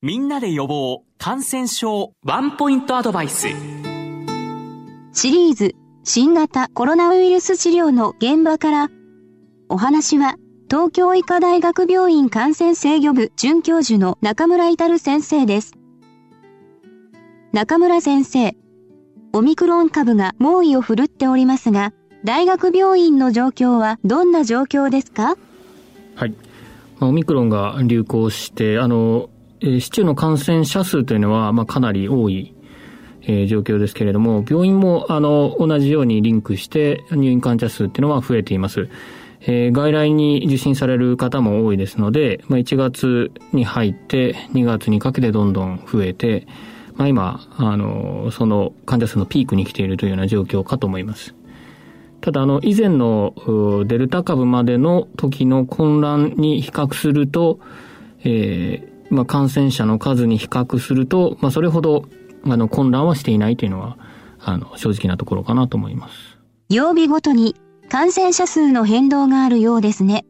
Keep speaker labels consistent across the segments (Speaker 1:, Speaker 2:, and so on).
Speaker 1: みんなで予防感染症ワンポイントアドバイス
Speaker 2: シリーズ新型コロナウイルス治療の現場からお話は東京医科大学病院感染制御部准教授の中村至先生です。中村先生、オミクロン株が猛威を振るっておりますが、大学病院の状況はどんな状況ですか？
Speaker 3: はい。オミクロンが流行して、あの、え市中の感染者数というのは、まあ、かなり多い、えー、状況ですけれども、病院も、あの、同じようにリンクして、入院患者数っていうのは増えています。えー、外来に受診される方も多いですので、まあ、1月に入って2月にかけてどんどん増えて、まあ、今、あの、その患者数のピークに来ているというような状況かと思います。ただ、あの、以前のデルタ株までの時の混乱に比較すると、えー、まあ、感染者の数に比較すると、まあ、それほど、あの、混乱はしていないというのは、あの、正直なところかなと思います。
Speaker 2: 曜日ごとに感染者数の変動があるようですね。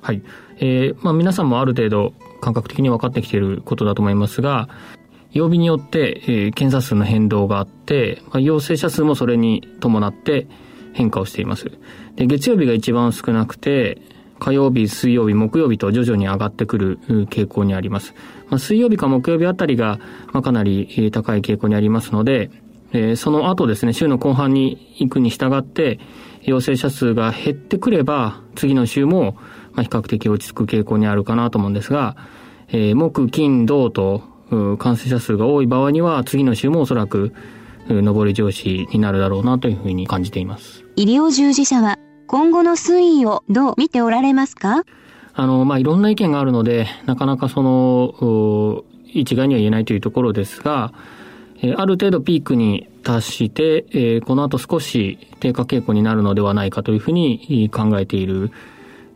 Speaker 3: はい。えー、まあ、皆さんもある程度感覚的に分かってきていることだと思いますが、曜日によって、えー、検査数の変動があって、まあ、陽性者数もそれに伴って変化をしています。で、月曜日が一番少なくて、火曜日、水曜日、木曜日と徐々に上がってくる傾向にあります。まあ、水曜日か木曜日あたりが、まあ、かなり高い傾向にありますので、えー、その後ですね、週の後半に行くに従って、陽性者数が減ってくれば、次の週も、まあ、比較的落ち着く傾向にあるかなと思うんですが、えー、木、金、土と、感染者数が多い場合には、次の週もおそらく、上り調子になるだろうなというふうに感じています。
Speaker 2: 医療従事者は、今後の推移をどう見ておられますか？
Speaker 3: あの、まあ、いろんな意見があるので、なかなかその、一概には言えないというところですが、えある程度ピークに達して、えー、この後少し低下傾向になるのではないかというふうに考えている、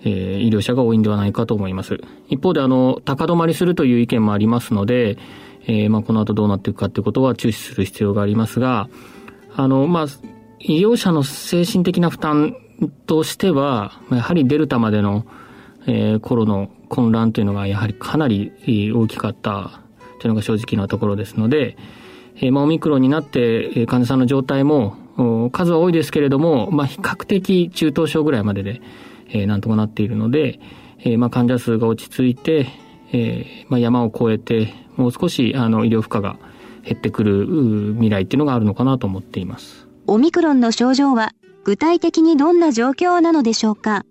Speaker 3: えー、医療者が多いんではないかと思います。一方で、あの、高止まりするという意見もありますので、えー、まあ、この後どうなっていくかということは注視する必要がありますが、あの、まあ、医療者の精神的な負担としては、やはりデルタまでの、えー、頃の混乱というのがやはりかなり大きかったというのが正直なところですので、えー、まあ、オミクロンになって、患者さんの状態も、数は多いですけれども、まあ、比較的中等症ぐらいまでで、えー、なんとかなっているので、えー、まあ、患者数が落ち着いて、えー、まあ、山を越えて、もう少し、あの、医療負荷が減ってくる未来っていうのがあるのかなと思っています。
Speaker 2: オミクロンの症状は、具体的にどんな状況なのでしょうか？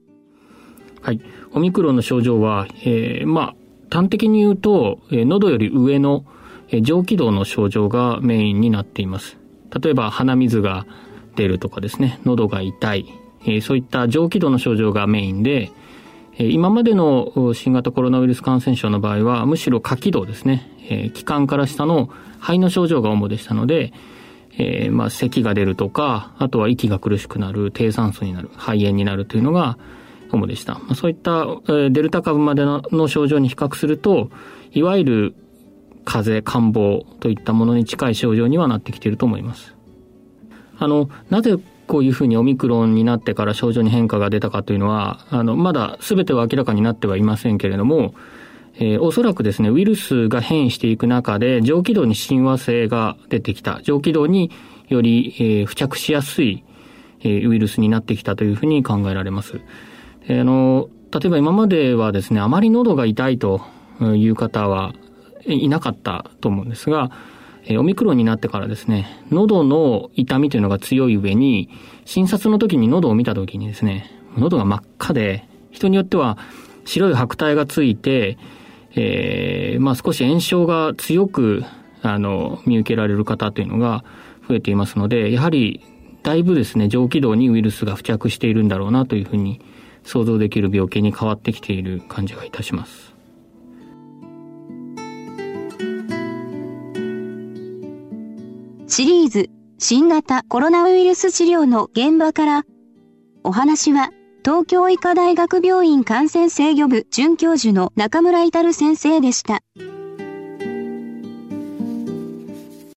Speaker 3: はい。オミクロンの症状は、えー、まあ、端的に言うと、えー、喉より上の、え上気道の症状がメインになっています。例えば鼻水が出るとかですね、喉が痛い、えそういった上気道の症状がメインで、え今までの新型コロナウイルス感染症の場合は、むしろ下気道ですね、え気管から下の肺の症状が主でしたので、えー、まあ、咳が出るとか、あとは息が苦しくなる、低酸素になる、肺炎になるというのが主でした。まあ、そういった、え、デルタ株までの症状に比較すると、いわゆる風邪、感冒といったものに近い症状にはなってきていると思います。あの、なぜこういうふうにオミクロンになってから症状に変化が出たかというのは、あの、まだ全ては明らかになってはいませんけれども、えー、おそらくですね、ウイルスが変異していく中で、上気道に親和性が出てきた。上気道により、えー、付着しやすい、えー、ウイルスになってきたというふうに考えられます。あの、例えば今まではですね、あまり喉が痛いという方はいなかったと思うんですが、えオミクロンになってからですね、喉の痛みというのが強い上に、診察の時に喉を見た時にですね、喉が真っ赤で、人によっては白い白体がついて、えー、まあ少し炎症が強く、あの、見受けられる方というのが増えていますので、やはり、だいぶですね、上気道にウイルスが付着しているんだろうなというふうに想像できる病気に変わってきている感じがいたします。
Speaker 2: シリーズ新型コロナウイルス治療の現場からお話は東京医科大学病院感染制御部准教授の中村至先生でした。